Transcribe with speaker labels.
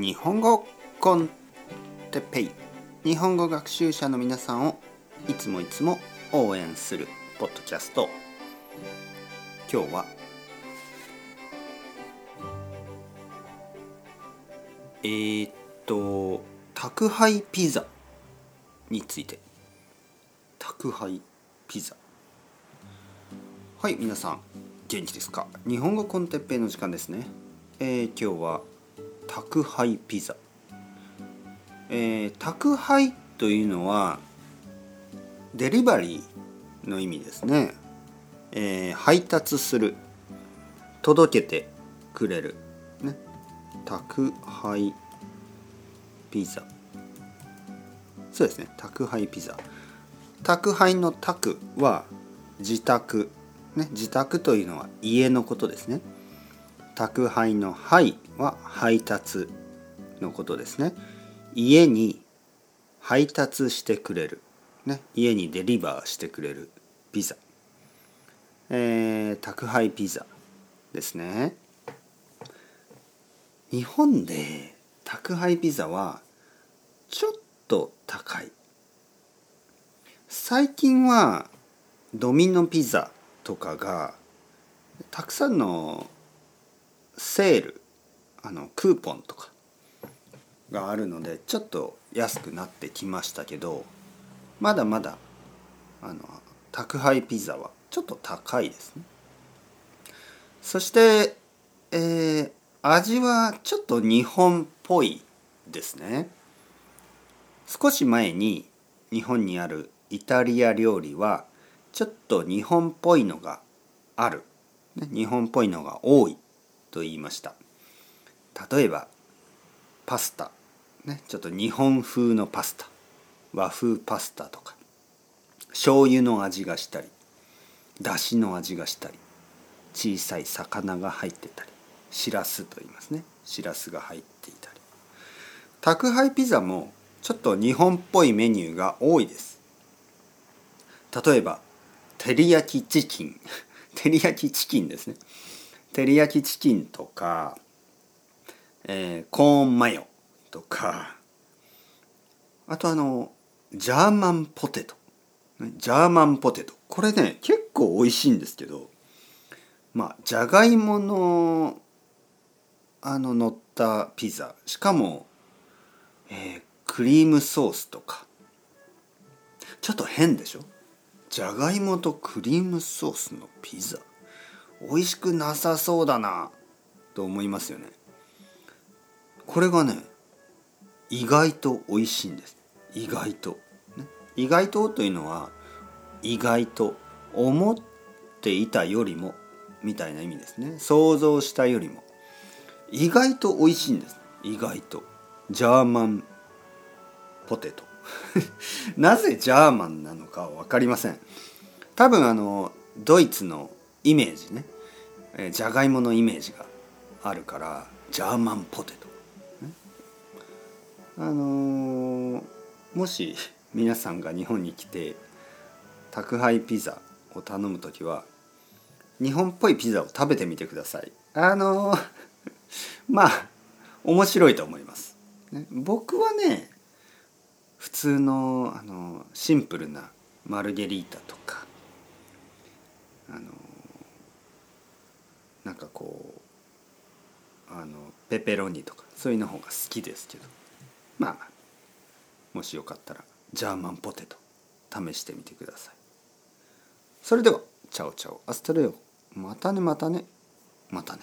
Speaker 1: 日本語コンテペイ。日本語学習者の皆さんをいつもいつも応援するポッドキャスト。今日はえー、っと宅配ピザについて。宅配ピザ。はい皆さん元気ですか？日本語コンテッペイの時間ですね、えー、今日は宅配ピザ、えー、宅配というのはデリバリーの意味ですね、えー、配達する。届けてくれる、ね、宅配ピザ。そうですね。宅配ピザ。宅配の宅は自宅。ね。自宅というのは家のことですね。宅配の「配」は配達のことですね。家に配達してくれる、ね、家にデリバーしてくれるピザ、えー、宅配ピザですね。日本で宅配ピザはちょっと高い。最近はドミノピザとかがたくさんのセールあのクーポンとかがあるのでちょっと安くなってきましたけどまだまだあの宅配ピザはちょっと高いですね。そして、えー、味はちょっと日本っぽいですね。少し前に日本にあるイタリア料理はちょっと日本っぽいのがある、ね、日本っぽいのが多い。と言いました。例えばパスタ、ね、ちょっと日本風のパスタ。和風パスタとか。醤油の味がしたりだしの味がしたり小さい魚が入ってたりしらすと言いますね。しらすが入っていたり。宅配ピザもちょっと日本っぽいメニューが多いです。例えば照り焼きチキン。照り焼きチキンですね。照り焼きチキンとか、えー、コーンマヨとかあとあのジャーマンポテト。ジャーマンポテト。これね結構美味しいんですけどまあじゃがいものあの乗ったピザ。しかも、えー、クリームソースとか。ちょっと変でしょ？じゃがいもとクリームソースのピザ。美味しくなさそうだなと思いますよね。これがね意外と美味しいんです。意外と、ね、意外とというのは意外と思っていたよりもみたいな意味ですね。想像したよりも。意外と美味しいんです。意外と。ジャーマンポテト。なぜジャーマンなのか分かりません。多分あのドイツのイメージね。じゃがいものイメージがあるからジャーマンポテト、ね、あのー、もし皆さんが日本に来て宅配ピザを頼む時は日本っぽいピザを食べてみてください。あのー、まあ面白いと思います、ね、僕はね普通のあのシンプルなマルゲリータとかあのなんかこうあのペペロニとかそういうの方が好きですけど。まあもしよかったらジャーマンポテト試してみてください。それではチャオチャオ。アストレオ。またねまたね。またね。